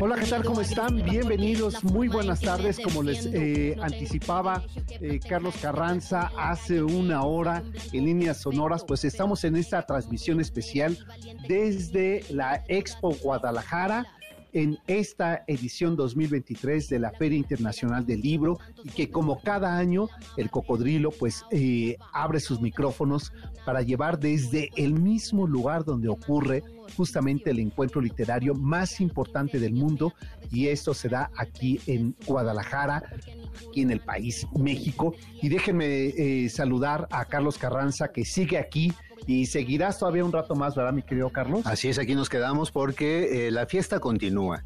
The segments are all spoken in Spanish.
Hola, ¿qué tal? ¿Cómo están? Bienvenidos, muy buenas tardes. Como les eh, anticipaba eh, Carlos Carranza hace una hora en líneas sonoras, pues estamos en esta transmisión especial desde la Expo Guadalajara en esta edición 2023 de la Feria Internacional del Libro y que como cada año el cocodrilo pues eh, abre sus micrófonos para llevar desde el mismo lugar donde ocurre justamente el encuentro literario más importante del mundo y esto se da aquí en Guadalajara, aquí en el país México. Y déjenme eh, saludar a Carlos Carranza que sigue aquí y seguirás todavía un rato más, ¿verdad, mi querido Carlos? Así es, aquí nos quedamos porque eh, la fiesta continúa.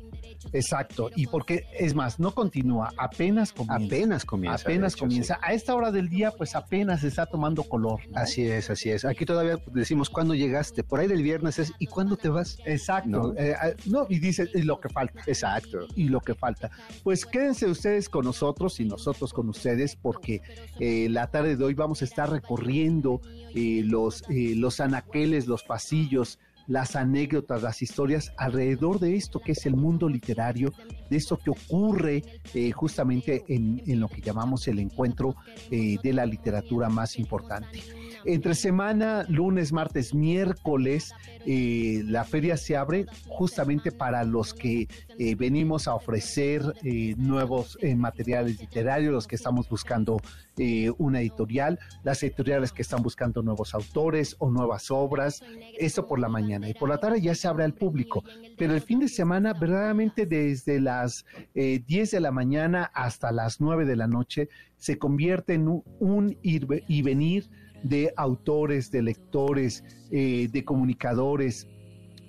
Exacto, y porque es más, no continúa, apenas comienza. Apenas comienza. Apenas comienza. A esta hora del día, pues apenas está tomando color. Así es, así es. Aquí todavía decimos cuándo llegaste. Por ahí del viernes es ¿y cuándo te vas? Exacto. No, eh, no y dice y lo que falta. Exacto. Y lo que falta. Pues quédense ustedes con nosotros y nosotros con ustedes, porque eh, la tarde de hoy vamos a estar recorriendo eh, los, eh, los anaqueles, los pasillos las anécdotas, las historias alrededor de esto que es el mundo literario, de esto que ocurre eh, justamente en, en, lo que llamamos el encuentro eh, de la literatura más importante. Entre semana, lunes, martes, miércoles, eh, la feria se abre justamente para los que venimos a ofrecer nuevos materiales literarios, los que estamos buscando una editorial, las editoriales que están buscando nuevos autores o nuevas obras, eso por la mañana. Y por la tarde ya se abre al público. Pero el fin de semana, verdaderamente desde las 10 de la mañana hasta las 9 de la noche, se convierte en un, ir y venir de autores, de lectores, eh, de comunicadores,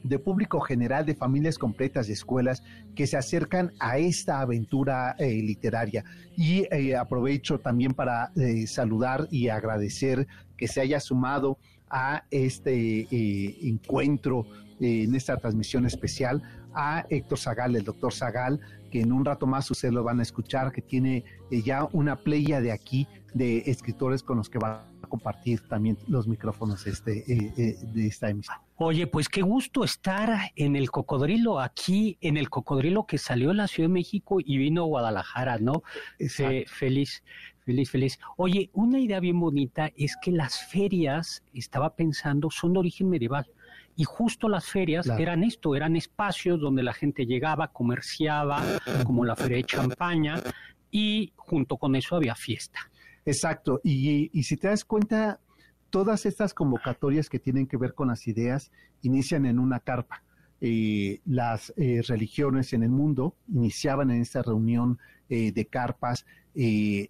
de público general, de familias completas, de escuelas que se acercan a esta aventura eh, literaria. Y eh, aprovecho también para eh, saludar y agradecer que se haya sumado a este eh, encuentro en esta transmisión especial a Héctor Zagal, el doctor Zagal, que en un rato más ustedes lo van a escuchar, que tiene eh, ya una playa de aquí de escritores con los que va a compartir también los micrófonos este, eh, eh, de esta emisión. Oye, pues qué gusto estar en el cocodrilo, aquí en el cocodrilo que salió de la Ciudad de México y vino a Guadalajara, ¿no? Fe, feliz, feliz, feliz. Oye, una idea bien bonita es que las ferias, estaba pensando, son de origen medieval. Y justo las ferias Claro. eran esto, eran espacios donde la gente llegaba, comerciaba, como la feria de champaña, y junto con eso había fiesta. Exacto, y, y si te das cuenta, todas estas convocatorias que tienen que ver con las ideas inician en una carpa. Eh, las eh, religiones en el mundo iniciaban en esta reunión eh, de carpas,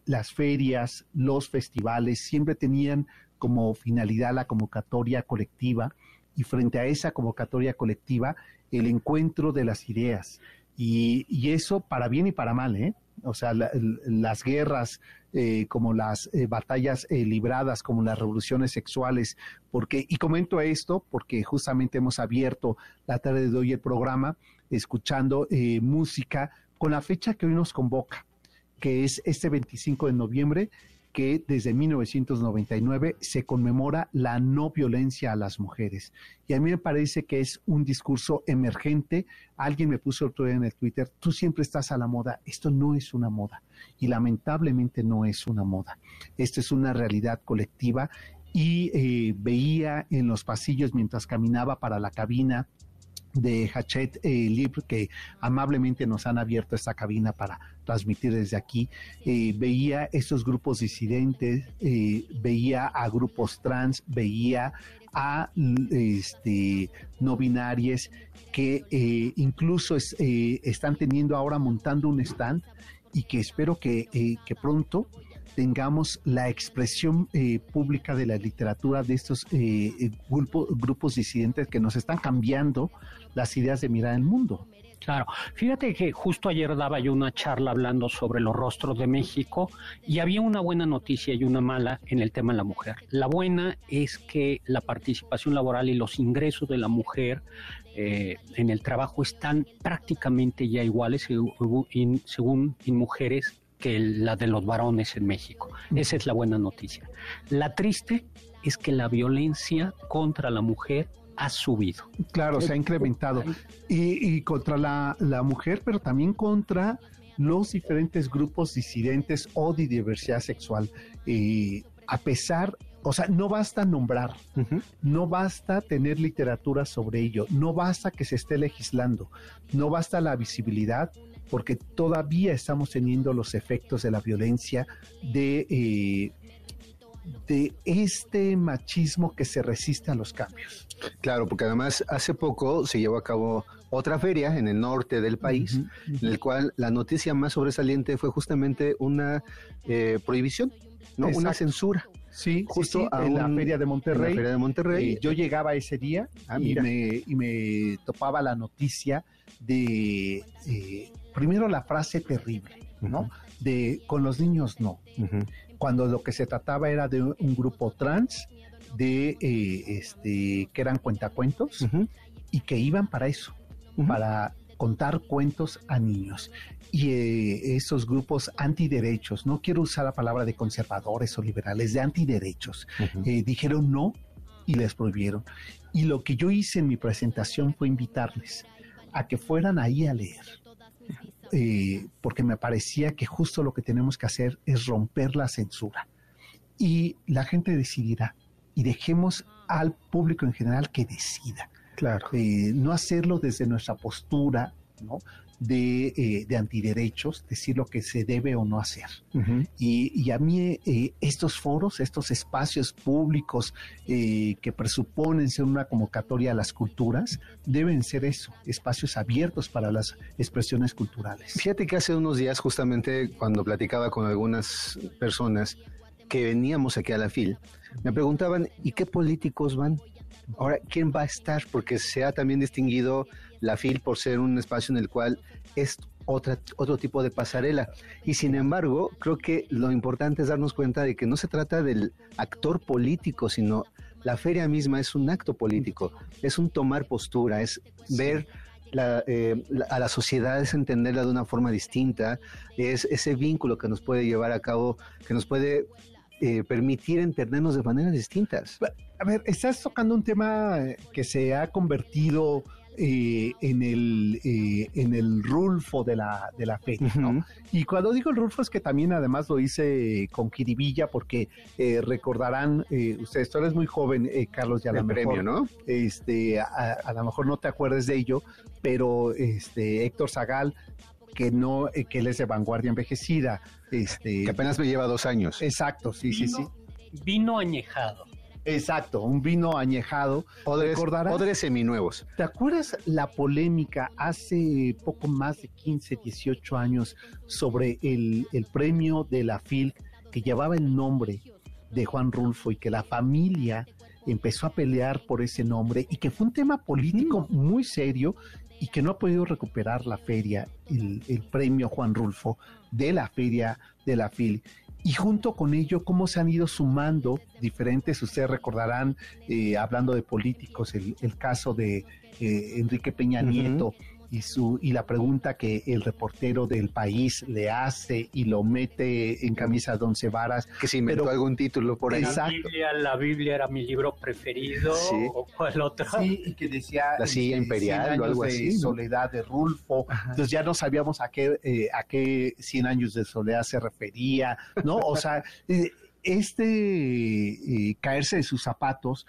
las ferias, los festivales, siempre tenían como finalidad la convocatoria colectiva y frente a esa convocatoria colectiva el encuentro de las ideas. Y, eso para bien y para mal, ¿eh? O sea, las guerras, eh, como las eh, batallas eh, libradas, como las revoluciones sexuales, porque, y comento esto porque justamente hemos abierto la tarde de hoy el programa escuchando eh, música con la fecha que hoy nos convoca, que es este 25 de noviembre, que desde 1999 se conmemora la no violencia a las mujeres. Y a mí me parece que es un discurso emergente. Alguien me puso otro día en el Twitter, tú siempre estás a la moda. Esto no es una moda y lamentablemente no es una moda. Esto es una realidad colectiva y eh, veía en los pasillos mientras caminaba para la cabina de Hachette eh, Libre, que amablemente nos han abierto esta cabina para transmitir desde aquí, eh, veía estos grupos disidentes, eh, veía a grupos trans, veía a este, no binarias que eh, incluso es, están teniendo ahora montando un stand y que espero que, que pronto tengamos la expresión eh, pública de la literatura de estos eh, eh, grupos disidentes que nos están cambiando las ideas de mirar el mundo. Claro, fíjate que justo ayer daba yo una charla hablando sobre los rostros de México y había una buena noticia y una mala en el tema de la mujer. La buena es que la participación laboral y los ingresos de la mujer en el trabajo están prácticamente ya iguales según en mujeres que la de los varones en México. Esa es la buena noticia. La triste es que la violencia contra la mujer ha subido. Claro, se ha incrementado. Y, contra la, mujer, pero también contra los diferentes grupos disidentes o de diversidad sexual. Eh, a pesar, o sea, no basta nombrar, no basta tener literatura sobre ello, no basta que se esté legislando, no basta la visibilidad, porque todavía estamos teniendo los efectos de la violencia, de, eh, de este machismo que se resiste a los cambios. Claro, porque además hace poco se llevó a cabo otra feria en el norte del país, en el cual la noticia más sobresaliente fue justamente una eh, prohibición, ¿no? una censura. Sí, justo en la feria de Monterrey. feria de Monterrey. Eh, yo llegaba ese día ah, y, me, y, me, topaba la noticia de primero la frase terrible, ¿no? De con los niños no. Cuando lo que se trataba era de un grupo trans, de eh, este, que eran cuentacuentos y que iban para eso, para contar cuentos a niños. Y eh, esos grupos antiderechos, no quiero usar la palabra de conservadores o liberales, de antiderechos, eh, dijeron no y les prohibieron. Y lo que yo hice en mi presentación fue invitarles a que fueran ahí a leer, eh, porque me parecía que justo lo que tenemos que hacer es romper la censura. Y la gente decidirá. Y dejemos al público en general que decida. Claro. Eh, no hacerlo desde nuestra postura, ¿no? De, eh, de, antiderechos, decir lo que se debe o no hacer. y, a mí eh, estos foros, estos espacios públicos eh, que presuponen ser una convocatoria a las culturas, deben ser eso, espacios abiertos para las expresiones culturales. Fíjate que hace unos días, justamente cuando platicaba con algunas personas que veníamos aquí a la FIL, me preguntaban, ¿y qué políticos van? Ahora, ¿quién va a estar? Porque se ha también distinguido la FIL por ser un espacio en el cual es otra, otro tipo de pasarela. Y sin embargo, creo que lo importante es darnos cuenta de que no se trata del actor político, sino la feria misma es un acto político, es un tomar postura, es ver eh, a la sociedad, es entenderla de una forma distinta, es ese vínculo que nos puede llevar a cabo, que nos puede eh, permitir entendernos de maneras distintas. A ver, estás tocando un tema que se ha convertido eh, en, el, eh, en el Rulfo de la, de la feria, ¿no? Y cuando digo el Rulfo es que también además lo hice con Kiribilla porque eh, recordarán, ustedes, tú eres muy joven, Carlos, ya a lo mejor, ¿no? Este, a, lo mejor no te acuerdes de ello, pero este, Héctor Zagal que no, que él es de vanguardia envejecida. Este, que apenas me lleva dos años. Exacto, sí, sí, sí. Vino añejado. Exacto, un vino añejado. Odres, odres seminuevos. ¿Te acuerdas la polémica hace poco más de 15, 18 años sobre el, premio de la FIL que llevaba el nombre de Juan Rulfo y que la familia empezó a pelear por ese nombre y que fue un tema político muy serio y que no ha podido recuperar la feria, el, el premio Juan Rulfo de la feria de la FIL y junto con ello cómo se han ido sumando diferentes, ustedes recordarán, eh, hablando de políticos, el, caso de eh, Enrique Peña Nieto y, su, y la pregunta que el reportero del país le hace y lo mete en camisa de once varas. Que se inventó algún título por ahí. La Biblia, la Biblia era mi libro preferido, o cuál otro. Sí, y que decía... La silla imperial o algo así. Soledad de Rulfo. Entonces ya no sabíamos a qué, eh, a qué 100 años de soledad se refería, ¿no? O sea... Eh, este eh, caerse de sus zapatos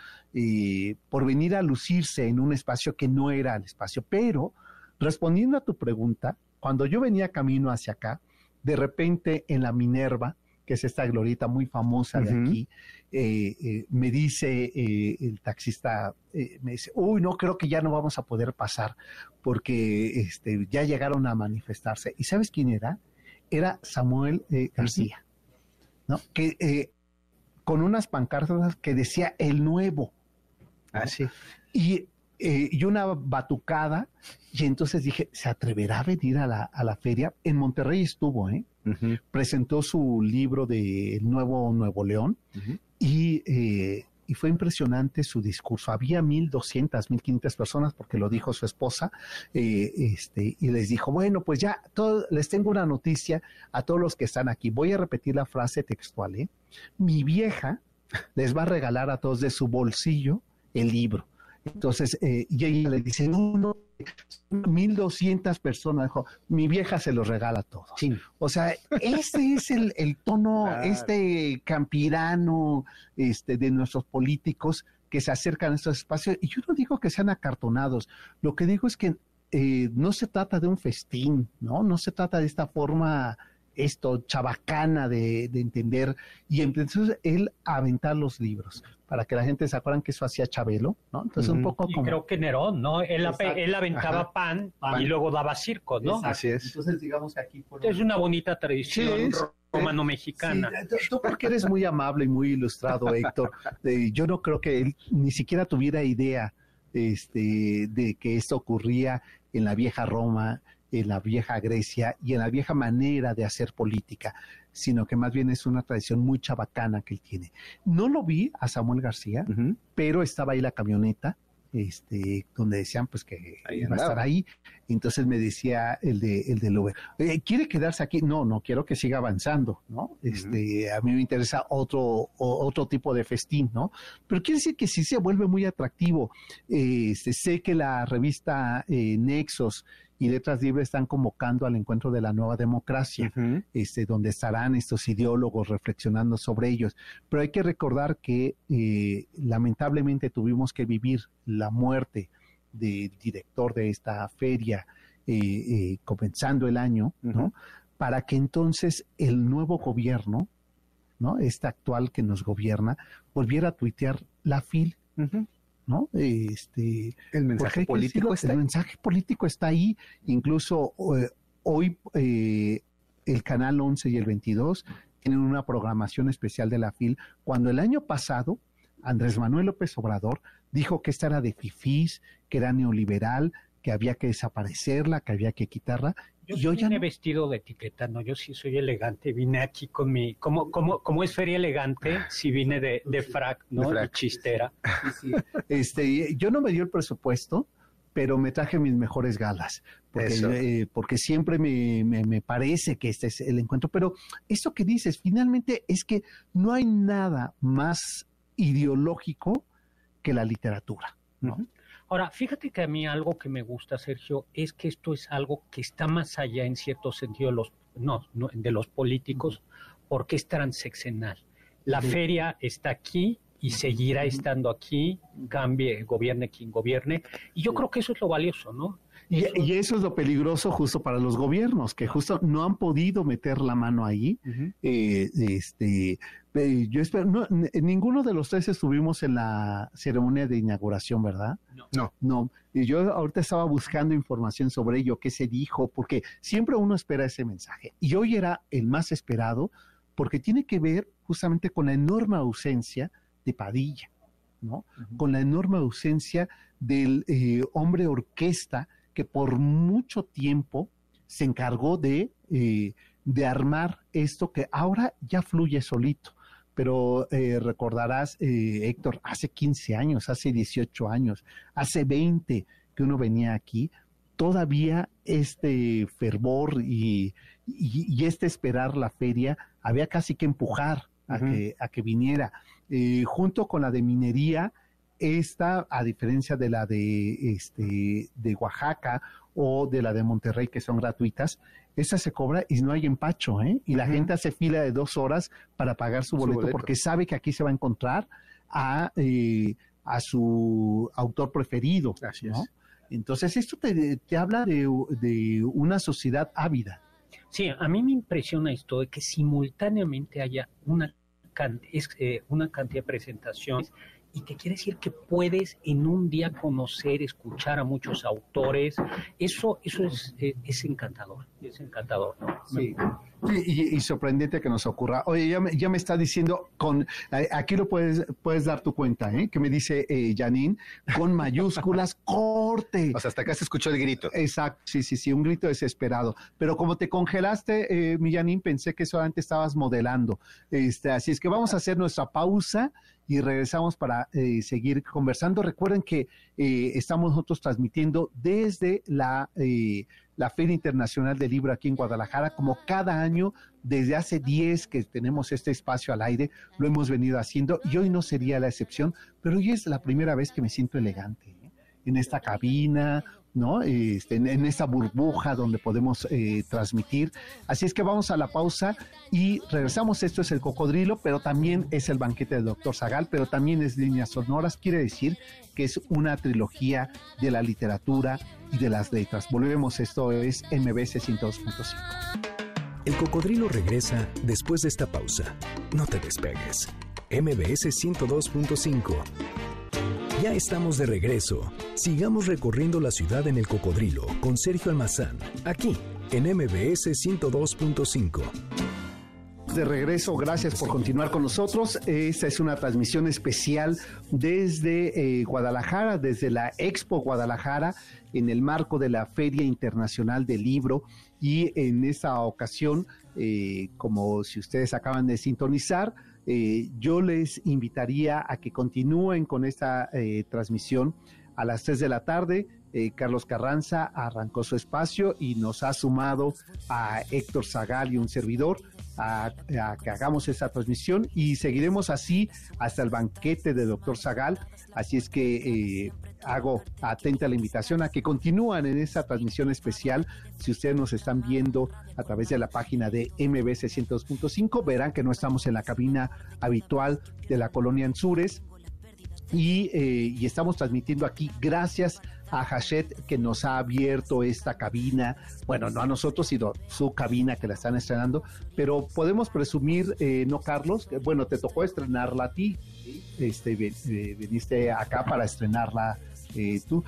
por venir a lucirse en un espacio que no era el espacio, pero Respondiendo a tu pregunta, cuando yo venía camino hacia acá, de repente en la Minerva, que es esta glorita muy famosa de aquí, eh, eh, me dice eh, el taxista, me dice, uy, no, creo que ya no vamos a poder pasar porque este, ya llegaron a manifestarse. ¿Y sabes quién era? Era Samuel García. ¿no? Que con unas pancartas que decía el nuevo. Así. Ah, y, eh, y una batucada, y entonces dije, ¿se atreverá a venir a la, a la feria? En Monterrey estuvo, ¿eh? Presentó su libro de Nuevo Nuevo León y eh, y fue impresionante su discurso. Había 1.200, 1.500 personas, porque lo dijo su esposa, eh, este, y les dijo, bueno, pues ya les tengo una noticia a todos los que están aquí. Voy a repetir la frase textual. ¿eh? Mi vieja les va a regalar a todos de su bolsillo el libro. Entonces, eh, y ella le dice, no, no, 1200 personas, dijo, mi vieja se los regala a todos. O sea, este es el, el tono, este campirano este, de nuestros políticos que se acercan a estos espacios. Y yo no digo que sean acartonados, lo que digo es que eh, no se trata de un festín, ¿no? No se trata de esta forma esto chabacana de, de, entender y entonces él aventar los libros para que la gente se acuerdan que eso hacía Chabelo, ¿no? Entonces un poco como... creo que Nerón, ¿no? Él, él aventaba pan, y luego daba circo, ¿no? Así es. Entonces digamos que aquí... Es una bonita tradición romano-mexicana. tú porque eres muy amable y muy ilustrado, Héctor, yo no creo que él ni siquiera tuviera idea este, de que esto ocurría en la vieja Roma, en la vieja Grecia y en la vieja manera de hacer política, sino que más bien es una tradición muy chabacana que él tiene. No lo vi a Samuel García, pero estaba ahí la camioneta, este, donde decían pues que iba a estar ahí. Entonces me decía el de el del Uber, ¿quiere quedarse aquí? No, no quiero que siga avanzando, ¿no? Este, a mí me interesa otro otro tipo de festín, ¿no? Pero quiere decir que sí se vuelve muy atractivo. Este, sé que la revista eh, Nexos y Letras Libres están convocando al encuentro de la nueva democracia, este, donde estarán estos ideólogos reflexionando sobre ellos. Pero hay que recordar que eh, lamentablemente tuvimos que vivir la muerte del director de esta feria eh, eh, comenzando el año, ¿no? Para que entonces el nuevo gobierno, ¿no? Este actual que nos gobierna, volviera a tuitear la FIL. ¿No? Este, el mensaje político está El mensaje político está ahí, incluso eh, hoy eh, el canal 11 y el 22 tienen una programación especial de la FIL, cuando el año pasado Andrés Manuel López Obrador dijo que esta era de fifís, que era neoliberal, que había que desaparecerla, que había que quitarla, yo, ya vine vestido de etiqueta, no, yo sí soy elegante, vine aquí con mi, como, como, como es feria elegante, si vine de, de frac, ¿no? De chistera. Este, yo no me dio el presupuesto, pero me traje mis mejores galas, porque, eh, porque siempre me, me, parece que este es el encuentro. Pero eso que dices, finalmente es que no hay nada más ideológico que la literatura. ¿no? Ahora, fíjate que a mí algo que me gusta, Sergio, es que esto es algo que está más allá en cierto sentido de los, no, de los políticos, porque es transeccional. La feria está aquí y seguirá estando aquí, cambie, gobierne quien gobierne, y yo creo que eso es lo valioso, ¿no? Y eso, es lo peligroso justo para los gobiernos, que justo no han podido meter la mano ahí. Eh, este, eh, yo espero, no, ninguno de los tres estuvimos en la ceremonia de inauguración, ¿verdad? No. No. Y yo ahorita estaba buscando información sobre ello, qué se dijo, porque siempre uno espera ese mensaje. Y hoy era el más esperado porque tiene que ver justamente con la enorme ausencia de Padilla, ¿no? Con la enorme ausencia del eh, hombre orquesta que por mucho tiempo se encargó de, eh, de armar esto que ahora ya fluye solito. Pero eh, recordarás, eh, Héctor, hace 15 años, hace 18 años, hace 20 que uno venía aquí, todavía este fervor y, este esperar la feria había casi que empujar a, que, a que viniera. junto con la de minería, esta, a diferencia de la de, este, de Oaxaca o de la de Monterrey, que son gratuitas, esta se cobra y no hay empacho, ¿eh? Y la gente hace fila de dos horas para pagar su boleto, porque sabe que aquí se va a encontrar a, eh, a su autor preferido. Entonces, esto te, te habla de, de, una sociedad ávida. Sí, a mí me impresiona esto de que simultáneamente haya una, eh, una cantidad de presentaciones y que quiere decir que puedes en un día conocer, escuchar a muchos autores. Eso, eso es, eh, es, encantador, es encantador. Sí. Y, sorprendente que nos ocurra. Oye, ya me, ya me está diciendo con, aquí lo puedes, puedes dar tu cuenta, ¿eh? Que me dice eh, Janine, con mayúsculas, corte. O sea, hasta acá se escuchó el grito. Exacto, sí, sí, sí, un grito desesperado. Pero como te congelaste, eh, mi Janine, pensé que solamente estabas modelando. Este, así es que vamos a hacer nuestra pausa y regresamos para eh, seguir conversando. Recuerden que eh, estamos nosotros transmitiendo desde la, eh, la Feria Internacional del Libro aquí en Guadalajara, como cada año, desde hace 10 que tenemos este espacio al aire, lo hemos venido haciendo y hoy no sería la excepción, pero hoy es la primera vez que me siento elegante en esta cabina, ¿no? Este, en, esta burbuja donde podemos eh, transmitir. Así es que vamos a la pausa y regresamos. Esto es el cocodrilo, pero también es el banquete del doctor Zagal, pero también es líneas sonoras. Quiere decir que es una trilogía de la literatura y de las letras. Volvemos, esto es MBC 102.5. El cocodrilo regresa después de esta pausa. No te despegues. MBS 102.5 ya estamos de regreso. Sigamos recorriendo la ciudad en el cocodrilo con Sergio Almazán, aquí en MBS 102.5 de regreso, gracias por continuar con nosotros. Esta es una transmisión especial desde eh, Guadalajara, desde la Expo Guadalajara, en el marco de la Feria Internacional del Libro. Y en esta ocasión, eh, como si ustedes acaban de sintonizar, eh, yo les invitaría a que continúen con esta eh, transmisión a las 3 de la tarde. Eh, Carlos Carranza arrancó su espacio y nos ha sumado a Héctor Zagal y un servidor a, que hagamos esta transmisión y seguiremos así hasta el banquete de doctor Zagal. Así es que hago atenta la invitación a que continúen en esta transmisión especial. Si ustedes nos están viendo a través de la página de MBC 102.5, verán que no estamos en la cabina habitual de la colonia Anzures. Y, eh, y, estamos transmitiendo aquí gracias a Hachet que nos ha abierto esta cabina, bueno, no a nosotros, sino su cabina que la están estrenando, pero podemos presumir, eh, ¿no, Carlos? Bueno, te tocó estrenarla a ti, este, eh, viniste acá para estrenarla eh, ¿tú,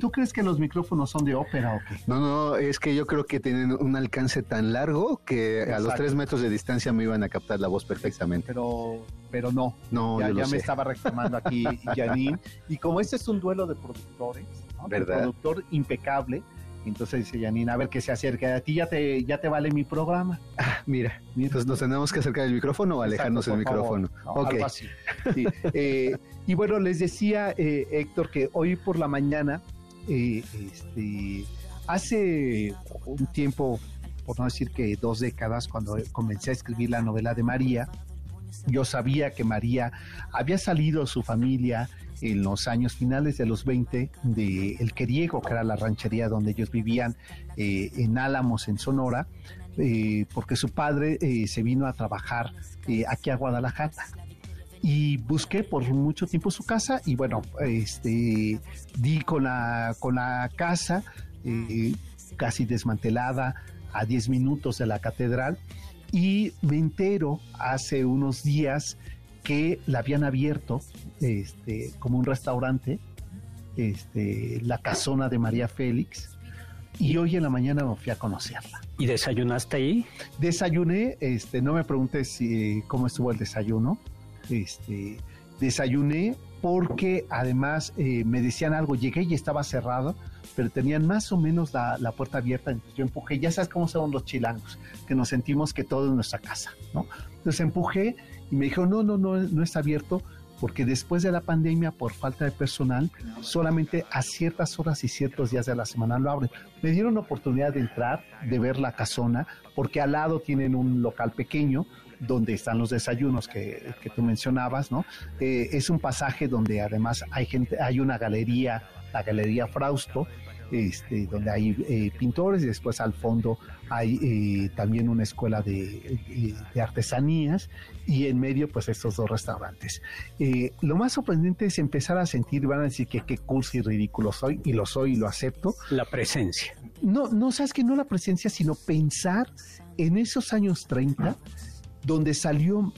¿Tú crees que los micrófonos son de ópera o qué? No, no, es que yo creo que tienen un alcance tan largo que a los tres metros de distancia me iban a captar la voz perfectamente. Pero, pero no, no ya, me estaba reclamando aquí Janine. y como este es un duelo de productores, ¿verdad? productor impecable, entonces dice Janine, a ver que se acerque. A ti ya te, ya te vale mi programa. Ah, mira, entonces nos tenemos que acercar el micrófono o alejarnos del micrófono. Algo así. Eh, y bueno, les decía eh, Héctor que hoy por la mañana, eh, este, hace un tiempo, por no decir que dos décadas, cuando comencé a escribir la novela de María, yo sabía que María había salido su familia en los años finales de los 20 de El Queriego, que era la ranchería donde ellos vivían eh, en Álamos, en Sonora, eh, porque su padre eh, se vino a trabajar aquí a Guadalajara. Y busqué por mucho tiempo su casa y bueno, este, di con la, con la casa casi desmantelada a 10 minutos de la catedral y me entero hace unos días que la habían abierto este, como un restaurante, este, la casona de María Félix, y hoy en la mañana me fui a conocerla. ¿Y desayunaste ahí? Desayuné, este, no me preguntes si, cómo estuvo el desayuno, este, desayuné porque además eh, me decían algo, llegué y estaba cerrado, pero tenían más o menos la, la, puerta abierta, entonces yo empujé, ya sabes cómo son los chilangos, que nos sentimos que todo es nuestra casa, ¿no? Entonces empujé y me dijo, no, no, no, no está abierto, porque después de la pandemia, por falta de personal, solamente a ciertas horas y ciertos días de la semana lo abren. Me dieron la oportunidad de entrar, de ver la casona, porque al lado tienen un local pequeño donde están los desayunos que, que tú mencionabas, ¿no? Eh, es un pasaje donde además hay gente, hay una galería, la Galería Frausto, este, donde hay eh, pintores y después al fondo hay eh, también una escuela de, artesanías y en medio pues estos dos restaurantes. Eh, lo más sorprendente es empezar a sentir, van a decir que qué cursi y ridículo soy y lo soy y lo acepto. La presencia. No, no sabes que no la presencia, sino pensar en esos años 30 donde salió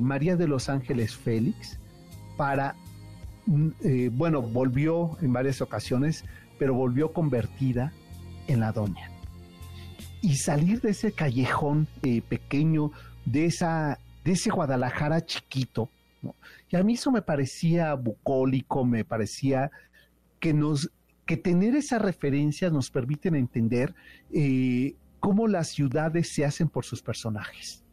María de los Ángeles Félix para, mm, bueno, volvió en varias ocasiones pero volvió convertida en la doña. y salir de ese callejón eh, pequeño, de, esa, de ese Guadalajara chiquito. Y a mí eso me parecía bucólico, me parecía que nos que tener esas referencias nos permiten entender eh, cómo las ciudades se hacen por sus personajes.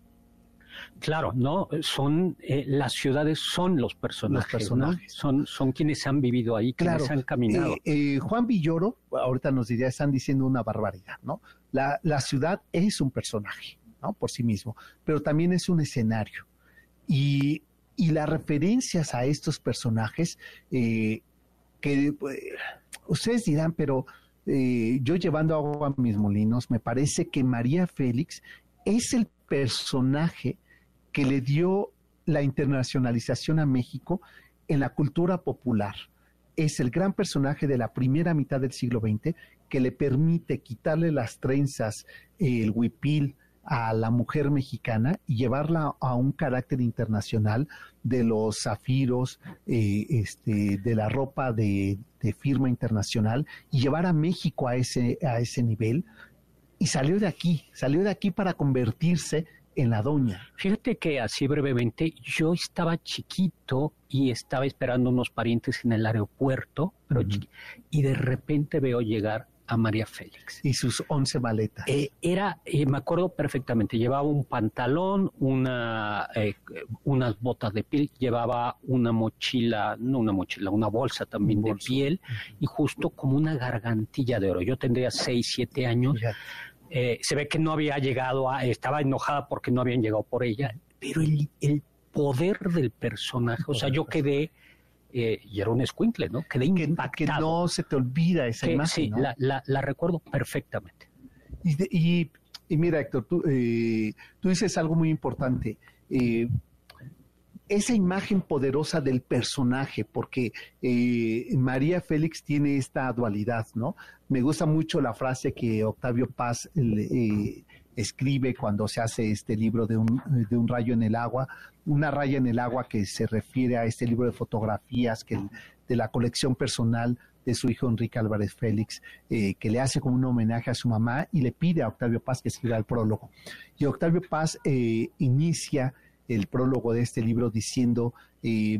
Claro, no, son eh, las ciudades son los personajes, son son quienes han vivido ahí, quienes han caminado. Eh, Juan Villoro, ahorita nos diría, están diciendo una barbaridad, ¿no? La, la ciudad es un personaje, ¿no? Por sí mismo, pero también es un escenario. Y, y las referencias a estos personajes, que pues, ustedes dirán, pero eh, yo llevando agua a mis molinos, me parece que María Félix es el personaje que le dio la internacionalización a México en la cultura popular. Es el gran personaje de la primera mitad del siglo XX que le permite quitarle las trenzas, el huipil, a la mujer mexicana y llevarla a un carácter internacional de los zafiros, eh, este, de la ropa de, firma internacional y llevar a México a ese, a ese nivel. Y salió de aquí, salió de aquí para convertirse en la doña. Fíjate que así brevemente, yo estaba chiquito y estaba esperando unos parientes en el aeropuerto, y de repente veo llegar a María Félix. Y sus once maletas. Eh, era, eh, me acuerdo perfectamente, llevaba un pantalón, una, eh, unas botas de piel, llevaba una mochila, no una mochila, una bolsa también de piel y justo como una gargantilla de oro. Yo tendría seis, siete años. Se ve que no había llegado a, estaba enojada porque no habían llegado por ella, pero el, el poder del personaje, o sea, yo quedé eh, y era un escuincle, ¿no? Quedé impactado. Que, no se te olvida esa imagen, Sí, la, recuerdo perfectamente. Y, mira, Héctor, tú, eh, tú, dices algo muy importante. Eh, esa imagen poderosa del personaje, porque María Félix tiene esta dualidad, ¿no? Me gusta mucho la frase que Octavio Paz escribe cuando se hace este libro de un, de un rayo en el agua, una raya en el agua que se refiere a este libro de fotografías que de la colección personal de su hijo Enrique Álvarez Félix, eh, que le hace como un homenaje a su mamá y le pide a Octavio Paz que escriba el prólogo. Y Octavio Paz eh, inicia el prólogo de este libro diciendo, eh,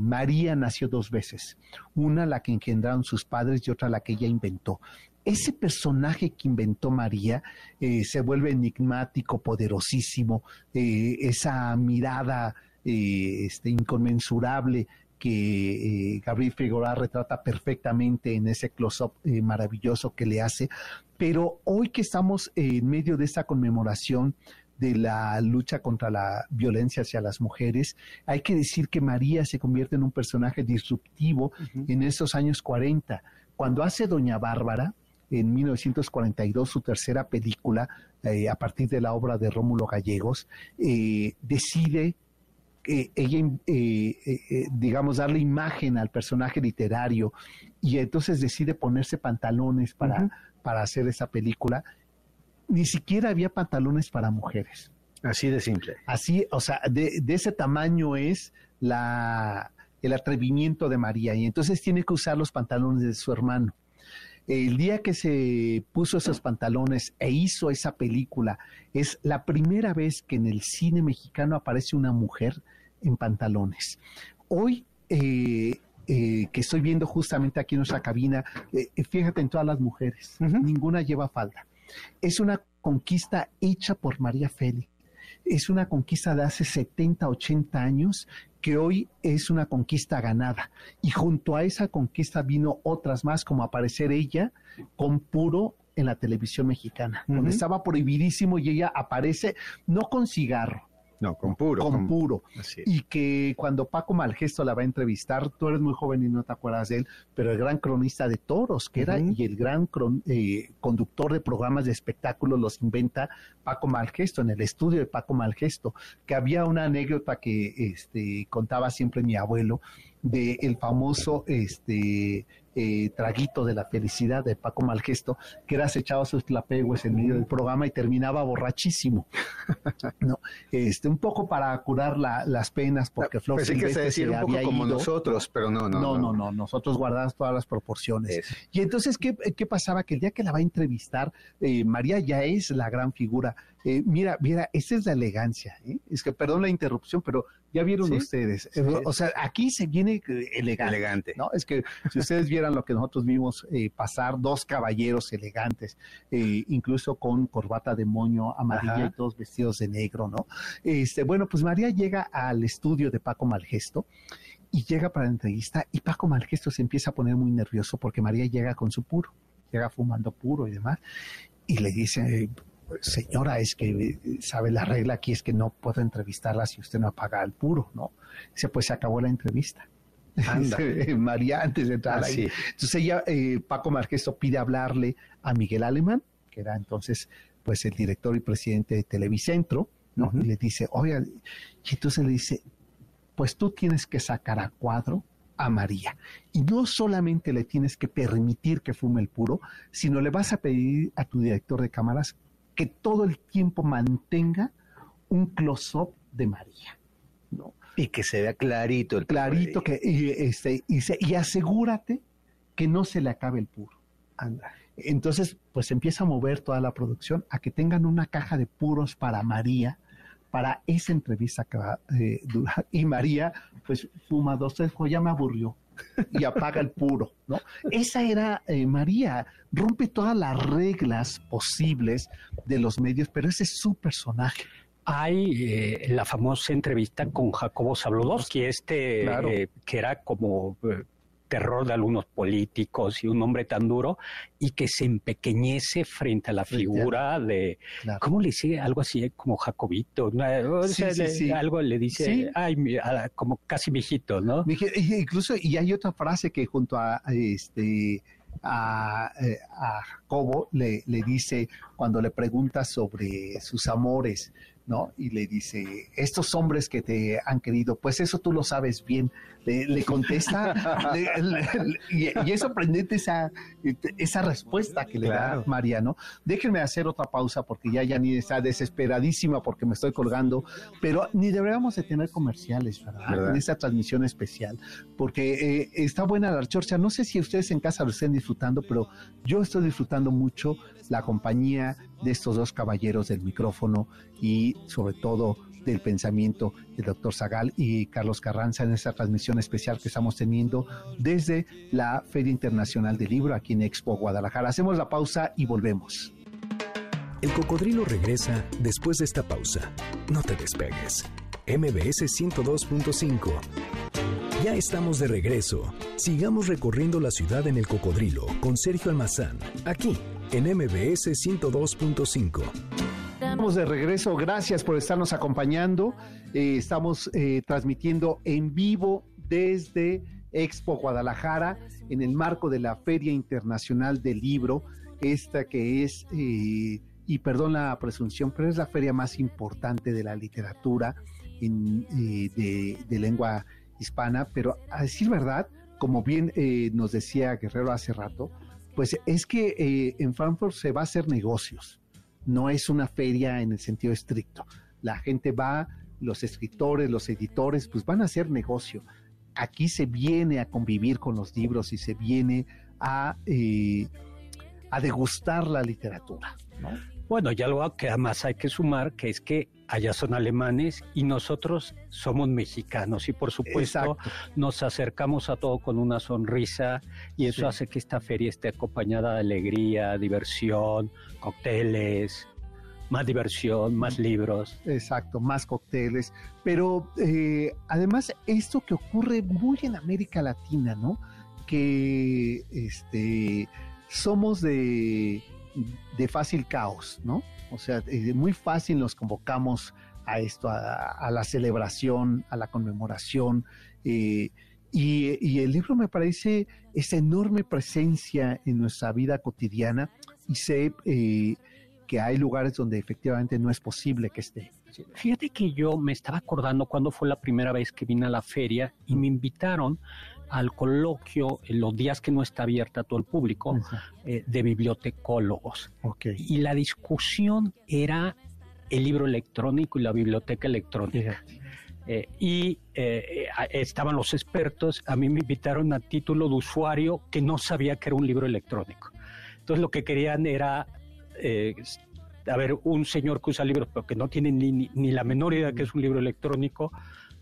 María nació dos veces, una la que engendraron sus padres y otra la que ella inventó ese personaje que inventó María eh, se vuelve enigmático, poderosísimo, eh, esa mirada eh, este, inconmensurable que Gabriel Figueroa retrata perfectamente en ese close-up maravilloso que le hace. Pero hoy que estamos en medio de esta conmemoración de la lucha contra la violencia hacia las mujeres, hay que decir que María se convierte en un personaje disruptivo en esos años 40. Cuando hace Doña Bárbara, en 1942 su tercera película, eh, a partir de la obra de Rómulo Gallegos, eh, decide ella, eh, digamos, darle imagen al personaje literario y entonces decide ponerse pantalones para, para hacer esa película. Ni siquiera había pantalones para mujeres. Así de simple. Así, o sea, de, de ese tamaño es la, el atrevimiento de María y entonces tiene que usar los pantalones de su hermano. El día que se puso esos pantalones e hizo esa película, es la primera vez que en el cine mexicano aparece una mujer en pantalones. Hoy eh, eh, que estoy viendo justamente aquí en nuestra cabina, eh, fíjate en todas las mujeres, ninguna lleva falda. Es una conquista hecha por María Félix. Es una conquista de hace 70, 80 años que hoy es una conquista ganada. Y junto a esa conquista vino otras más, como aparecer ella con puro en la televisión mexicana, donde estaba prohibidísimo y ella aparece no con cigarro, no, con puro. Con, puro. Y que cuando Paco Malgesto la va a entrevistar, tú eres muy joven y no te acuerdas de él, pero el gran cronista de toros que era y el gran eh, conductor de programas de espectáculos los inventa Paco Malgesto, en el estudio de Paco Malgesto, que había una anécdota que este, contaba siempre mi abuelo, del famoso este, eh, traguito de la felicidad de Paco Malgesto, que era echado sus tlapegues en medio del programa y terminaba borrachísimo. no, este, un poco para curar las penas, porque Flor pues que se, decir un poco como nosotros, pero no, no. No, no, no, nosotros guardamos todas las proporciones. Y entonces, ¿qué, ¿qué, pasaba? Que el día que la va a entrevistar, eh, María ya es la gran figura. Eh, mira, mira, esa es la elegancia. ¿eh? Es que, perdón la interrupción, pero ya vieron ustedes. O sea, aquí se viene elegante, elegante. ¿no? Es que si ustedes vieran lo que nosotros vimos pasar, dos caballeros elegantes, incluso con corbata de moño amarilla y todos vestidos de negro, ¿no? Este, bueno, pues María llega al estudio de Paco Malgesto y llega para la entrevista y Paco Malgesto se empieza a poner muy nervioso porque María llega con su puro, llega fumando puro y demás y le dice, señora, es que eh, sabe la regla aquí es que no puedo entrevistarla si usted no apaga el puro, ¿no? Dice, pues se acabó la entrevista. María, antes de entrar ahí. Entonces ella, eh, Paco Marquesto pide hablarle a Miguel Alemán, que era entonces pues el director y presidente de Televicentro, ¿no? Y le dice, oiga, y entonces le dice, pues tú tienes que sacar a cuadro a María. Y no solamente le tienes que permitir que fume el puro, sino le vas a pedir a tu director de cámaras que todo el tiempo mantenga un close-up de María. ¿no? Y que se vea clarito el Clarito, que, y, este, y, asegúrate que no se le acabe el puro. Anda. Entonces, pues empieza a mover toda la producción a que tengan una caja de puros para María, para esa entrevista que va eh, durar. Y María, pues fuma dos, tres, pues ya me aburrió y apaga el puro, ¿no? Esa era eh, María, rompe todas las reglas posibles de los medios, pero ese es su personaje. Hay eh, la famosa entrevista con Jacobo Zabludowski, este eh, que era como terror de algunos políticos y un hombre tan duro y que se empequeñece frente a la figura de, ¿cómo le dice? Algo así como Jacobito, algo le dice, ay, como casi viejito, ¿no? Incluso, y hay otra frase que junto a, este a, eh, a Jacobo le, le, dice cuando le pregunta sobre sus amores, ¿no? Y le dice, estos hombres que te han querido, pues eso tú lo sabes bien. Le, contesta, y, es sorprendente esa, esa respuesta que le da Mariano. Déjenme hacer otra pausa porque ya ni está desesperadísima porque me estoy colgando, pero ni deberíamos de tener comerciales, ¿verdad? En esta transmisión especial, porque eh, está buena la chorcha. No sé si ustedes en casa lo estén disfrutando, pero yo estoy disfrutando mucho la compañía de estos dos caballeros del micrófono y sobre todo del pensamiento del doctor Zagal y Carlos Carranza en esta transmisión especial que estamos teniendo desde la Feria Internacional del Libro aquí en Expo Guadalajara. Hacemos la pausa y volvemos. El cocodrilo regresa después de esta pausa. No te despegues. MBS 102.5. Ya estamos de regreso. Sigamos recorriendo la ciudad en el cocodrilo con Sergio Almazán, aquí en MBS 102.5. Estamos de regreso, gracias por estarnos acompañando. Eh, estamos eh, transmitiendo en vivo desde Expo Guadalajara en el marco de la Feria Internacional del Libro, esta que es, eh, y perdón la presunción, pero es la feria más importante de la literatura de, de, lengua hispana, pero a decir verdad, como bien nos decía Guerrero hace rato, pues es que eh, en Frankfurt se va a hacer negocios, no es una feria en el sentido estricto. La gente va, los escritores, los editores, pues van a hacer negocio. Aquí se viene a convivir con los libros y se viene a, eh, a degustar la literatura. ¿no? Bueno, y algo que además hay que sumar, que es que allá son alemanes y nosotros somos mexicanos y por supuesto nos acercamos a todo con una sonrisa y eso hace que esta feria esté acompañada de alegría, diversión, cócteles, más diversión, más libros. Exacto, más cócteles. Pero eh, además esto que ocurre muy en América Latina, ¿no? Que este, somos de de fácil caos, ¿no? O sea, muy fácil nos convocamos a esto, a, la celebración, a la conmemoración. Eh, y, el libro me parece esa enorme presencia en nuestra vida cotidiana y sé eh, que hay lugares donde efectivamente no es posible que esté. Fíjate que yo me estaba acordando cuando fue la primera vez que vine a la feria y me invitaron al coloquio en los días que no está abierta a todo el público eh, de bibliotecólogos. Y la discusión era el libro electrónico y la biblioteca electrónica. Eh, y eh, estaban los expertos, a mí me invitaron a título de usuario que no sabía que era un libro electrónico. Entonces lo que querían era a ver, un señor que usa libros, pero que no tiene ni, ni, la menor idea que es un libro electrónico,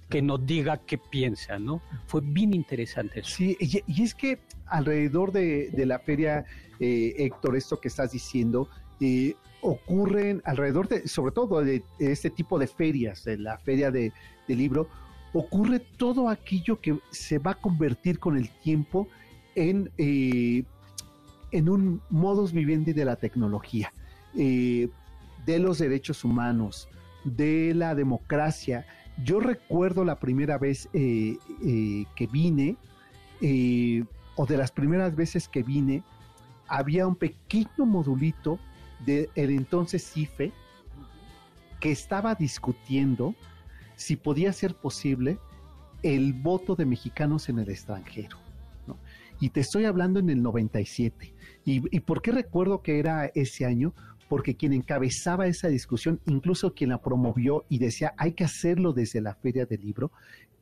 que nos diga qué piensa, ¿no? Fue bien interesante eso. Sí, y, es que alrededor de, la feria, eh, Héctor, esto que estás diciendo, eh, ocurren alrededor de, sobre todo de, este tipo de ferias, de la feria de, libro, ocurre todo aquello que se va a convertir con el tiempo en, eh, en un modus vivendi de la tecnología. Eh, de los derechos humanos, de la democracia. Yo recuerdo la primera vez eh, eh, que vine, o de las primeras veces que vine, había un pequeño modulito del el entonces CIFE que estaba discutiendo si podía ser posible el voto de mexicanos en el extranjero. Y te estoy hablando en el 97. ¿Y, ¿Y por qué recuerdo que era ese año? Porque quien encabezaba esa discusión, incluso quien la promovió y decía hay que hacerlo desde la Feria del Libro,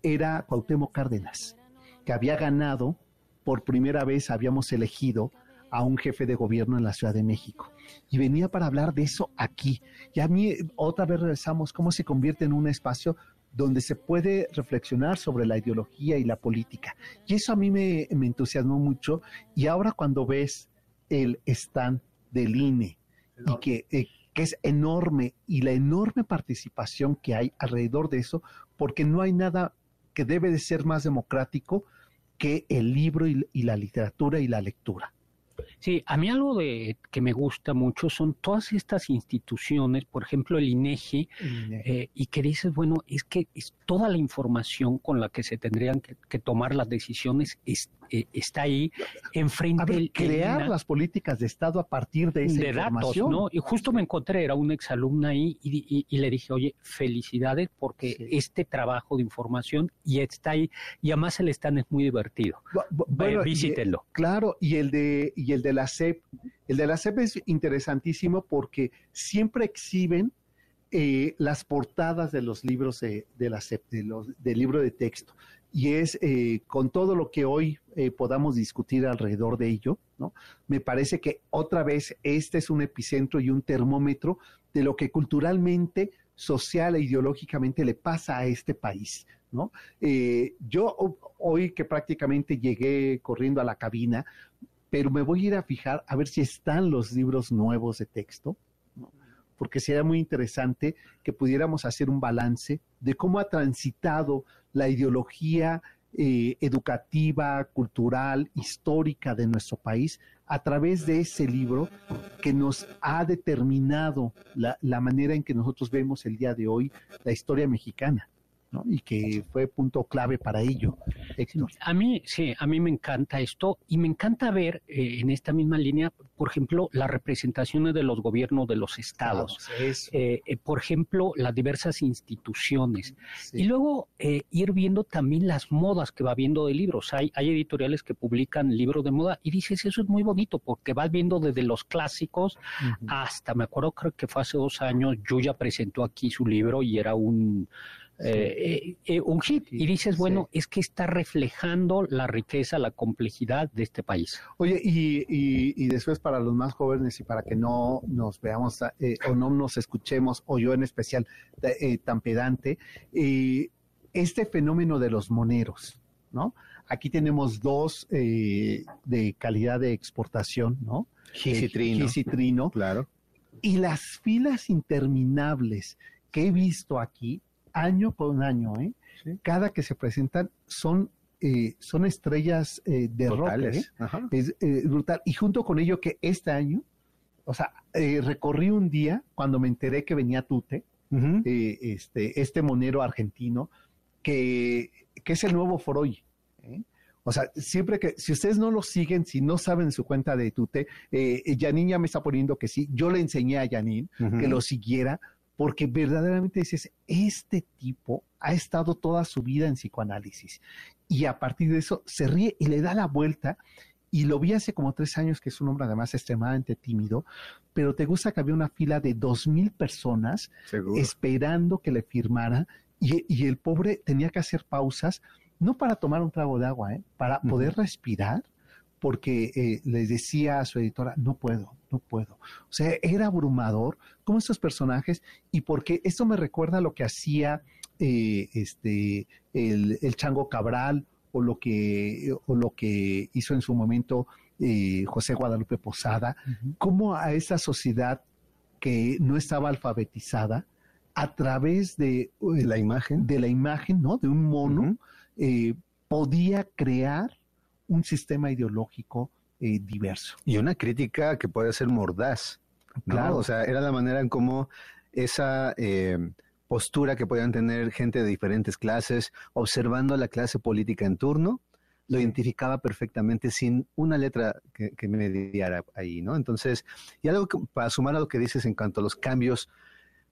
era Cuauhtémoc Cárdenas, que había ganado, por primera vez habíamos elegido a un jefe de gobierno en la Ciudad de México. Y venía para hablar de eso aquí. Y a mí otra vez regresamos, cómo se convierte en un espacio donde se puede reflexionar sobre la ideología y la política. Y eso a mí me, me entusiasmó mucho. Y ahora cuando ves el stand del INE, y que, eh, que es enorme y la enorme participación que hay alrededor de eso, porque no hay nada que debe de ser más democrático que el libro y, y la literatura y la lectura. Sí, a mí algo de que me gusta mucho son todas estas instituciones, por ejemplo el INEGI, eh, y que dices, bueno, es que es toda la información con la que se tendrían que, tomar las decisiones eh, está ahí enfrente del crear las políticas de Estado a partir de esa información. ¿no? Y justo me encontré, era un exalumna ahí y, le dije, oye, felicidades porque este trabajo de información y está ahí y además el stand es muy divertido. Bueno, visítenlo. claro, y el de y el de la CEP, el de la CEP es interesantísimo porque siempre exhiben eh, las portadas de los libros de, la CEP, de los, del libro de texto y es eh, con todo lo que hoy eh, podamos discutir alrededor de ello, ¿no? Me parece que otra vez este es un epicentro y un termómetro de lo que culturalmente, social e ideológicamente le pasa a este país, ¿no? Eh, yo hoy que prácticamente llegué corriendo a la cabina, pero me voy a ir a fijar a ver si están los libros nuevos de texto, porque sería muy interesante que pudiéramos hacer un balance de cómo ha transitado la ideología eh, educativa, cultural, histórica de nuestro país a través de ese libro que nos ha determinado la manera en que nosotros vemos el día de hoy la historia mexicana y que fue punto clave para ello. A mí, sí, a mí me encanta esto y me encanta ver eh, en esta misma línea, por ejemplo, las representaciones de los gobiernos de los estados, eh, eh, por ejemplo, las diversas instituciones. Y luego ir viendo también las modas que va viendo de libros. Hay, hay editoriales que publican libros de moda y dices, eso es muy bonito porque vas viendo desde los clásicos hasta, me acuerdo, creo que fue hace dos años, Yuya presentó aquí su libro y era un eh, eh, un hit. y dices, bueno, es que está reflejando la riqueza, la complejidad de este país. Oye, y, después para los más jóvenes y para que no nos veamos eh, o no nos escuchemos, o yo en especial tan pedante, este fenómeno de los moneros, ¿no? Aquí tenemos dos de calidad de exportación, ¿no? Gisitrino. Gisitrino. Claro. Y las filas interminables que he visto aquí año con año, ¿eh? Cada que se presentan son eh, son estrellas eh, de rock, ¿eh? es brutal. Y junto con ello que este año, o sea, recorrí un día cuando me enteré que venía Tute, este, este monero argentino, que, que es el nuevo Foroy. O sea, siempre que, si ustedes no lo siguen, si no saben su cuenta de Tute, eh, ya me está poniendo que sí. Yo le enseñé a Janine que lo siguiera porque verdaderamente dices, este tipo ha estado toda su vida en psicoanálisis y a partir de eso se ríe y le da la vuelta y lo vi hace como tres años, que es un hombre además extremadamente tímido, pero te gusta que había una fila de dos mil personas esperando que le firmara y, el pobre tenía que hacer pausas, no para tomar un trago de agua, ¿eh? para poder respirar, porque eh, les decía a su editora, no puedo, no puedo. O sea, era abrumador como estos personajes y porque esto me recuerda a lo que hacía eh, este, el, el Chango Cabral o lo que, o lo que hizo en su momento eh, José Guadalupe Posada, cómo a esa sociedad que no estaba alfabetizada, a través de, la imagen, de la imagen, ¿no? De un mono, eh, podía crear un sistema ideológico eh, diverso. Y una crítica que puede ser mordaz. Claro. O sea, era la manera en cómo esa postura que podían tener gente de diferentes clases, observando la clase política en turno, lo identificaba perfectamente sin una letra que, me mediara ahí, ¿no? Entonces, y algo para sumar a lo que dices en cuanto a los cambios,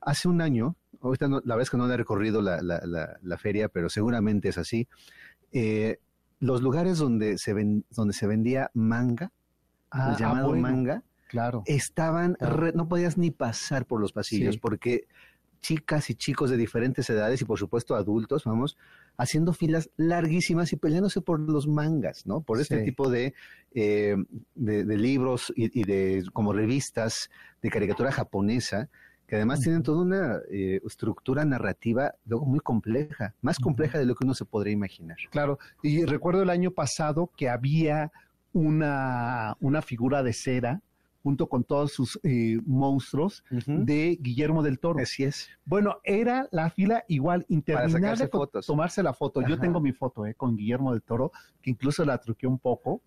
hace un año, ahorita la verdad es que no he recorrido la, feria, pero seguramente es así, eh, los lugares donde se, ven, donde se vendía manga, el ah, llamado manga, claro. estaban, no podías ni pasar por los pasillos porque chicas y chicos de diferentes edades y por supuesto adultos, vamos, haciendo filas larguísimas y peleándose por los mangas, ¿no? Por este tipo de, eh, de, libros y, de como revistas de caricatura japonesa, que además tienen toda una eh, estructura narrativa luego muy compleja, más compleja de lo que uno se podría imaginar. Claro, y recuerdo el año pasado que había una, una figura de cera junto con todos sus eh, monstruos de Guillermo del Toro. Así es. Bueno, era la fila igual interminable para tomarse la foto. Yo tengo mi foto eh, con Guillermo del Toro, que incluso la truqué un poco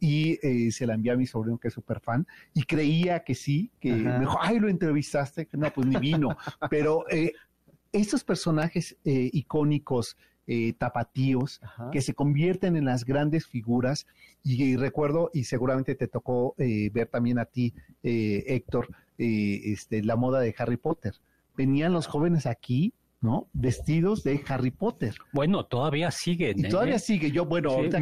y eh, se la envié a mi sobrino que es súper fan y creía que sí, que me dijo, ay, lo entrevistaste, no, pues ni vino. Pero eh, estos personajes icónicos eh, tapatíos que se convierten en las grandes figuras. Y, recuerdo, y seguramente te tocó eh, ver también a ti, eh, Héctor, este, la moda de Harry Potter. Venían los jóvenes aquí ¿no? Vestidos de Harry Potter. Bueno, todavía siguen. Y todavía sigue. Yo, bueno, ahorita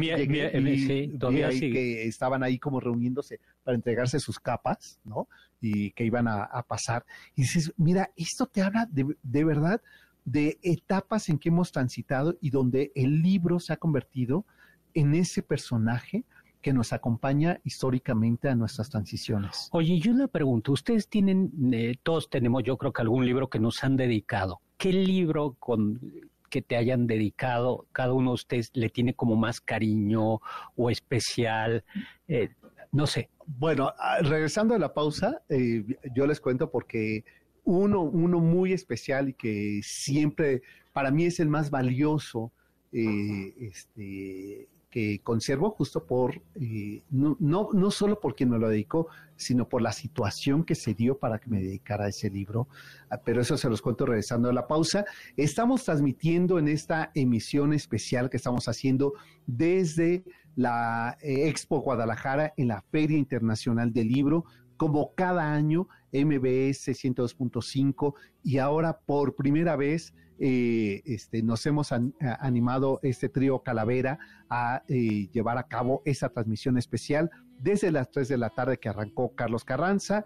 todavía sigue. que estaban ahí como reuniéndose para entregarse sus capas, ¿no? Y que iban a, pasar. Y dices, mira, esto te habla de, de verdad de etapas en que hemos transitado y donde el libro se ha convertido en ese personaje que nos acompaña históricamente a nuestras transiciones. Oye, yo le pregunto, ustedes tienen, eh, todos tenemos yo creo que algún libro que nos han dedicado. ¿Qué libro con que te hayan dedicado, cada uno de ustedes le tiene como más cariño o especial? Eh, no sé. Bueno, ah, regresando a la pausa, eh, yo les cuento porque uno, uno muy especial y que siempre para mí es el más valioso eh, este, que conservo justo por, eh, no, no, no, solo por quien me lo dedicó, sino por la situación que se dio para que me dedicara a ese libro. Ah, pero eso se los cuento regresando a la pausa. Estamos transmitiendo en esta emisión especial que estamos haciendo desde la eh, Expo Guadalajara en la Feria Internacional del Libro como cada año, MBS 102.5 y ahora por primera vez eh, este, nos hemos animado este trío Calavera a eh, llevar a cabo esa transmisión especial desde las 3 de la tarde que arrancó Carlos Carranza,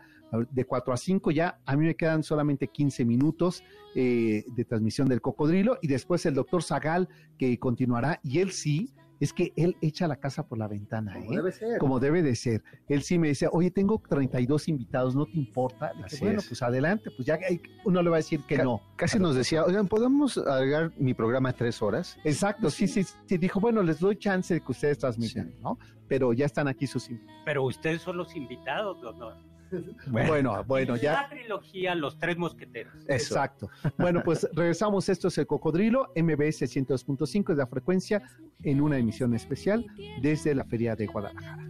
de 4 a 5 ya, a mí me quedan solamente 15 minutos eh, de transmisión del cocodrilo y después el doctor Zagal que continuará y él sí es que él echa la casa por la ventana, Como ¿eh? debe ser. Como debe de ser. Él sí me dice, oye, tengo 32 invitados, ¿no te importa? bueno, pues adelante, pues ya uno le va a decir que no. Casi nos decía, oigan, ¿podemos agregar mi programa a tres horas? Exacto, sí, sí, sí. Dijo, bueno, les doy chance de que ustedes transmitan, ¿no? Pero ya están aquí sus invitados. Pero ustedes son los invitados, ¿no? Bueno, bueno, ya. La trilogía Los Tres Mosqueteros. Exacto. Bueno, pues regresamos. Esto es el Cocodrilo, MBS 102.5 es la frecuencia, en una emisión especial desde la Feria de Guadalajara.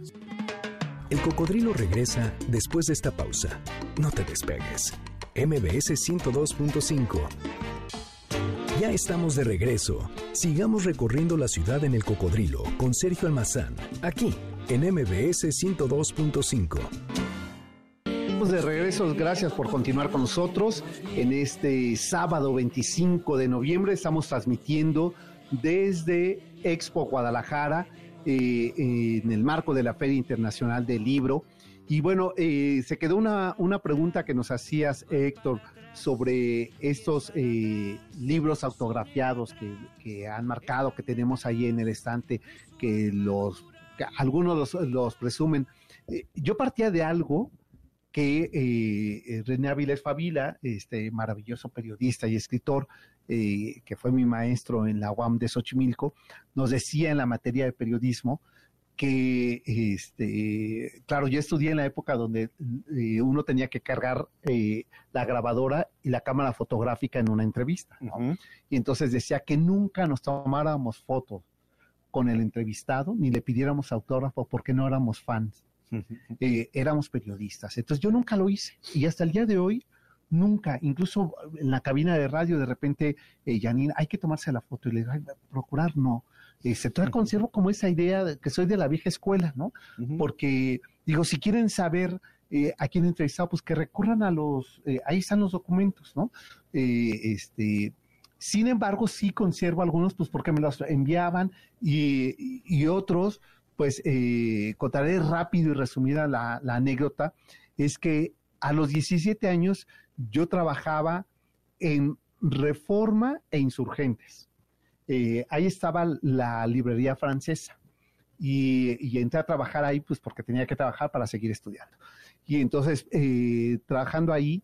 El Cocodrilo regresa después de esta pausa. No te despegues. MBS 102.5. Ya estamos de regreso. Sigamos recorriendo la ciudad en el Cocodrilo con Sergio Almazán, aquí en MBS 102.5 de regreso. Gracias por continuar con nosotros. En este sábado 25 de noviembre estamos transmitiendo desde Expo Guadalajara eh, en el marco de la Feria Internacional del Libro. Y bueno, eh, se quedó una, una pregunta que nos hacías, Héctor, sobre estos eh, libros autografiados que, que, han marcado, que tenemos ahí en el estante, que los algunos los, los presumen. yo partía de algo que eh, René Avilés Favila, este maravilloso periodista y escritor, eh, que fue mi maestro en la UAM de Xochimilco, nos decía en la materia de periodismo que, este, claro, yo estudié en la época donde eh, uno tenía que cargar eh, la grabadora y la cámara fotográfica en una entrevista, ¿no? Y entonces decía que nunca nos tomáramos fotos con el entrevistado ni le pidiéramos autógrafo porque no éramos fans eh, éramos periodistas. Entonces yo nunca lo hice y hasta el día de hoy nunca, incluso en la cabina de radio de repente, eh, Janine, hay que tomarse la foto y le digo, procurar no. se todavía conservo como esa idea de que soy de la vieja escuela, ¿no? Porque digo, si quieren saber eh, a quién entrevistado, pues que recurran a los, eh, ahí están los documentos, ¿no? este, sin embargo, sí conservo algunos, pues porque me los enviaban y, y otros, pues eh, contaré rápido y resumida la, anécdota, es que a los 17 años yo trabajaba en Reforma e Insurgentes. Eh, ahí estaba la librería francesa y, entré a trabajar ahí pues porque tenía que trabajar para seguir estudiando. Y entonces, eh, trabajando ahí,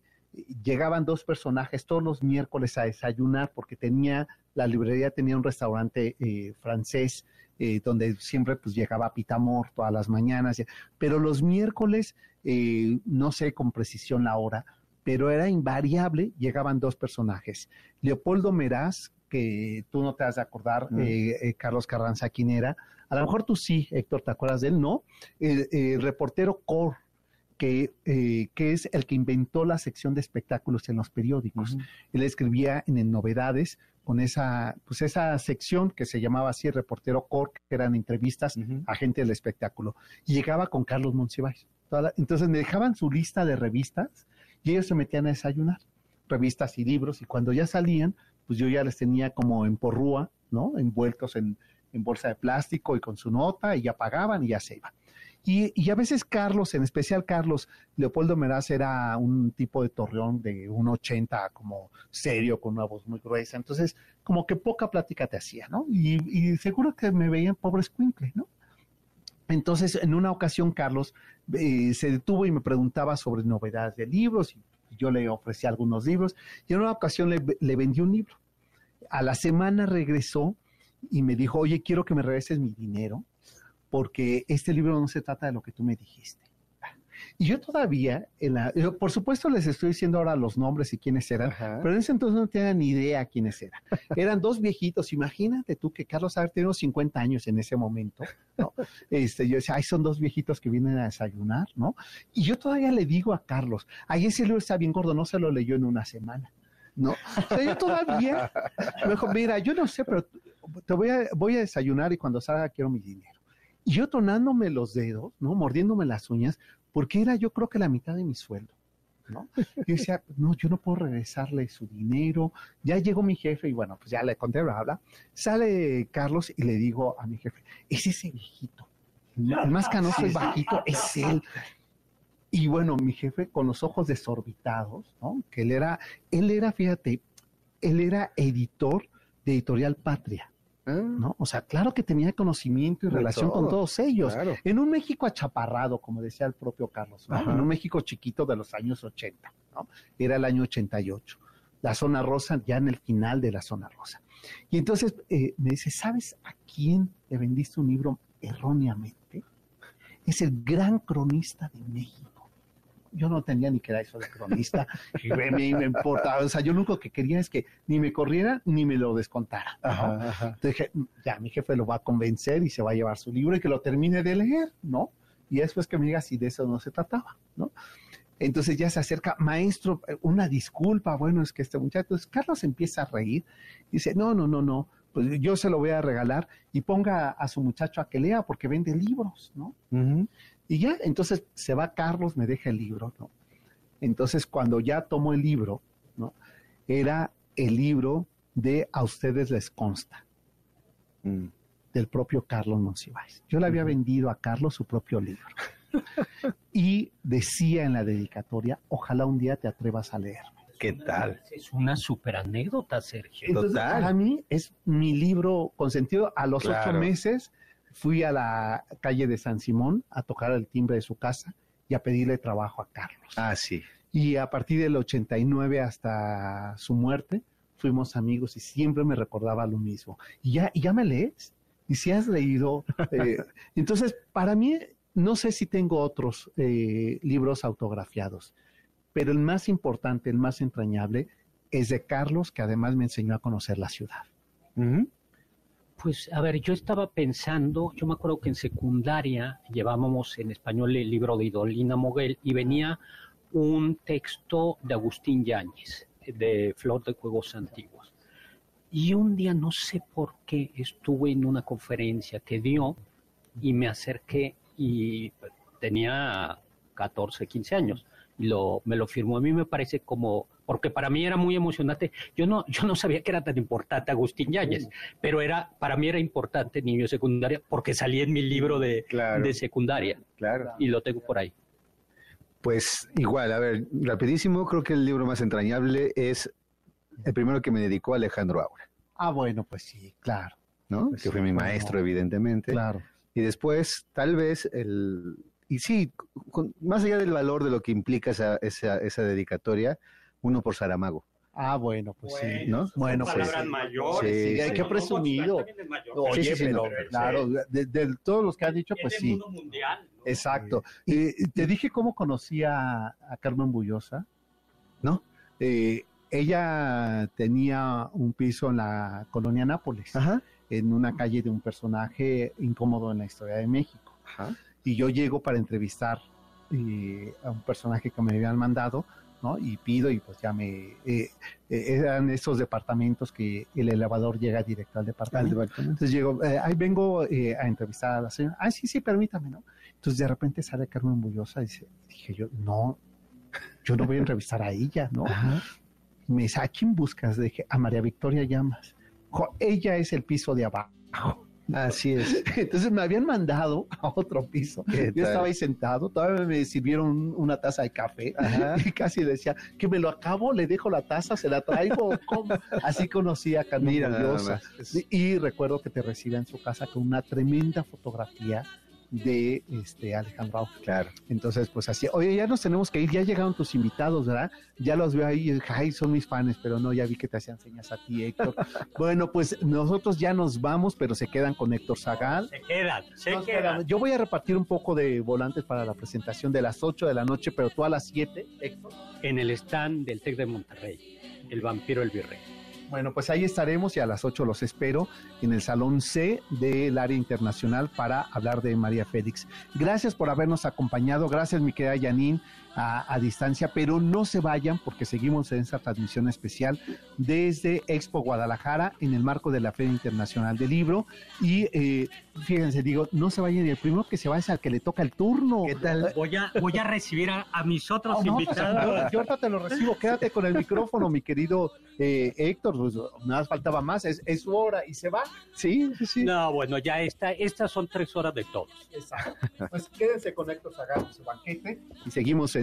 llegaban dos personajes todos los miércoles a desayunar porque tenía, la librería tenía un restaurante francés eh, donde siempre pues llegaba Pitamor todas las mañanas, pero los miércoles, eh, no sé con precisión la hora, pero era invariable, llegaban dos personajes. Leopoldo Meraz, que tú no te has de acordar, mm. eh, Carlos Carranza, quién era. A lo mejor tú sí, Héctor, ¿te acuerdas de él? No. El, reportero Cor, que, que, es el que inventó la sección de espectáculos en los periódicos. Él escribía en Novedades con esa, pues esa sección que se llamaba así Reportero Cork, que eran entrevistas a gente del espectáculo. Y llegaba con Carlos Monsiváis. entonces me dejaban su lista de revistas y ellos se metían a desayunar, revistas y libros, y cuando ya salían, pues yo ya les tenía como en porrúa, ¿no? Envueltos en, en bolsa de plástico y con su nota, y ya pagaban y ya se iban. Y, a veces Carlos, en especial Carlos, Leopoldo Meraz era un tipo de torreón de un 80, como serio, con una voz muy gruesa. Entonces, como que poca plática te hacía, ¿no? Y, seguro que me veían pobre escuincle, ¿no? Entonces, en una ocasión, Carlos eh, se detuvo y me preguntaba sobre novedades de libros, y yo le ofrecí algunos libros, y en una ocasión le, le vendí un libro. A la semana regresó y me dijo, oye, quiero que me regreses mi dinero porque este libro no se trata de lo que tú me dijiste. Y yo todavía, en la, por supuesto les estoy diciendo ahora los nombres y quiénes eran, pero en ese entonces no tenía ni idea quiénes eran. Eran dos viejitos, imagínate tú que Carlos Haber tenido 50 años en ese momento, ¿no? Este, yo decía, ay, son dos viejitos que vienen a desayunar, ¿no? Y yo todavía le digo a Carlos, ay, ese libro está bien gordo, no se lo leyó en una semana. ¿no? O sea, yo todavía me dijo, mira, yo no sé, pero te voy a, voy a desayunar y cuando salga quiero mi dinero. Y yo tronándome los dedos, ¿no? Mordiéndome las uñas, porque era yo creo que la mitad de mi sueldo. ¿no? Yo decía, no, yo no puedo regresarle su dinero. Ya llegó mi jefe y bueno, pues ya le conté, habla. Sale Carlos y le digo a mi jefe, es ese viejito. El más canoso y bajito es él. Y bueno, mi jefe con los ojos desorbitados, ¿no? Que él era, él era, fíjate, él era editor de Editorial Patria. Ah. ¿no? O sea, claro que tenía conocimiento y relación con todos ellos. En un México achaparrado, como decía el propio Carlos, en un México chiquito de los años 80, ¿no? Era el año 88. La zona rosa, ya en el final de la zona rosa. Y entonces eh, me dice, ¿sabes a quién le vendiste un libro erróneamente? Es el gran cronista de México yo no tenía ni que era eso de cronista, y me, me importaba, o sea, yo lo único que quería es que ni me corriera ni me lo descontara. Entonces dije, ya, mi jefe lo va a convencer y se va a llevar su libro y que lo termine de leer, ¿no? Y después que me diga si de eso no se trataba, ¿no? Entonces ya se acerca, maestro, una disculpa, bueno, es que este muchacho, entonces Carlos empieza a reír, dice, no, no, no, no, pues yo se lo voy a regalar y ponga a su muchacho a que lea porque vende libros, ¿no? Y ya, entonces se va Carlos, me deja el libro, ¿no? Entonces, cuando ya tomó el libro, ¿no? Era el libro de A ustedes les consta, mm. del propio Carlos Monsiváis. Yo le había vendido a Carlos su propio libro. y decía en la dedicatoria, ojalá un día te atrevas a leerme. ¿Qué tal? Es una super anécdota, Sergio. Total. Para mí es mi libro consentido. A los ocho meses fui a la calle de San Simón a tocar el timbre de su casa y a pedirle trabajo a Carlos. Ah, sí. Y a partir del 89 hasta su muerte, fuimos amigos y siempre me recordaba lo mismo. Y ya, y ya me lees. Y si has leído. Eh, entonces, para mí, no sé si tengo otros eh, libros autografiados, pero el más importante, el más entrañable, es de Carlos, que además me enseñó a conocer la ciudad. Pues a ver, yo estaba pensando, yo me acuerdo que en secundaria llevábamos en español el libro de Idolina Moguel y venía un texto de Agustín Yáñez, de Flor de Juegos Antiguos. Y un día, no sé por qué, estuve en una conferencia que dio y me acerqué y tenía 14, 15 años y lo, me lo firmó. A mí me parece como porque para mí era muy emocionante. Yo no, yo no sabía que era tan importante Agustín Yáñez, pero era, para mí era importante niño secundaria porque salí en mi libro de, de secundaria. Claro. Y lo tengo por ahí. Pues igual, a ver, rapidísimo, creo que el libro más entrañable es el primero que me dedicó Alejandro Aura. Ah, bueno, pues sí, claro. ¿No? Pues que fue mi maestro, evidentemente. Claro. Y después, tal vez, el... Y sí, más allá del valor de lo que implica esa, esa, esa dedicatoria, uno por Saramago. Ah, bueno, pues sí, ¿no? Bueno, pues. Palabras mayores. Sí, hay que presumido. Oye, pero claro, de, todos los que has dicho, pues sí. Mundial, Exacto. Y te dije cómo conocía a Carmen Bullosa, ¿no? Eh, ella tenía un piso en la colonia Nápoles, en una calle de un personaje incómodo en la historia de México. Ajá. Y yo llego para entrevistar eh, a un personaje que me habían mandado y pido y pues ya me... Eh, eh, eran esos departamentos que el elevador llega directo al departamento. Entonces llego, eh, ahí vengo a entrevistar a la señora. Ah, sí, sí, permítame, ¿no? Entonces de repente sale Carmen Bullosa y dice, dije yo, no, yo no voy a entrevistar a ella, ¿no? Me dice, ¿a quién buscas? Dije, a María Victoria Llamas. ella es el piso de abajo. Así es. Entonces me habían mandado a otro piso. Yo estaba ahí sentado, todavía me sirvieron una taza de café y casi decía que me lo acabo, le dejo la taza, se la traigo. Así conocí a Camila Y recuerdo que te recibe en su casa con una tremenda fotografía de este Alejandro Claro. Entonces, pues así, oye, ya nos tenemos que ir, ya llegaron tus invitados, ¿verdad? Ya los veo ahí, ay, son mis fans, pero no, ya vi que te hacían señas a ti, Héctor. bueno, pues nosotros ya nos vamos, pero se quedan con Héctor Zagal. Se quedan, se quedan. Yo voy a repartir un poco de volantes para la presentación de las 8 de la noche, pero tú a las 7, Héctor. En el stand del TEC de Monterrey, el vampiro el virrey. Bueno, pues ahí estaremos y a las 8 los espero en el Salón C del área internacional para hablar de María Félix. Gracias por habernos acompañado, gracias mi querida Janine a, distancia, pero no se vayan porque seguimos en esta transmisión especial desde Expo Guadalajara en el marco de la Feria Internacional del Libro. Y eh, fíjense, digo, no se vayan, el primero que se va es al que le toca el turno. ¿Qué tal? Voy a, voy a recibir a, mis otros oh, invitados. yo, ahorita te lo recibo, quédate con el micrófono, mi querido eh, Héctor, pues, nada faltaba más, es, es, su hora y se va. Sí, sí, sí. No, bueno, ya está, estas son tres horas de todos. Exacto. Pues quédense con Héctor Sagado, su banquete y seguimos en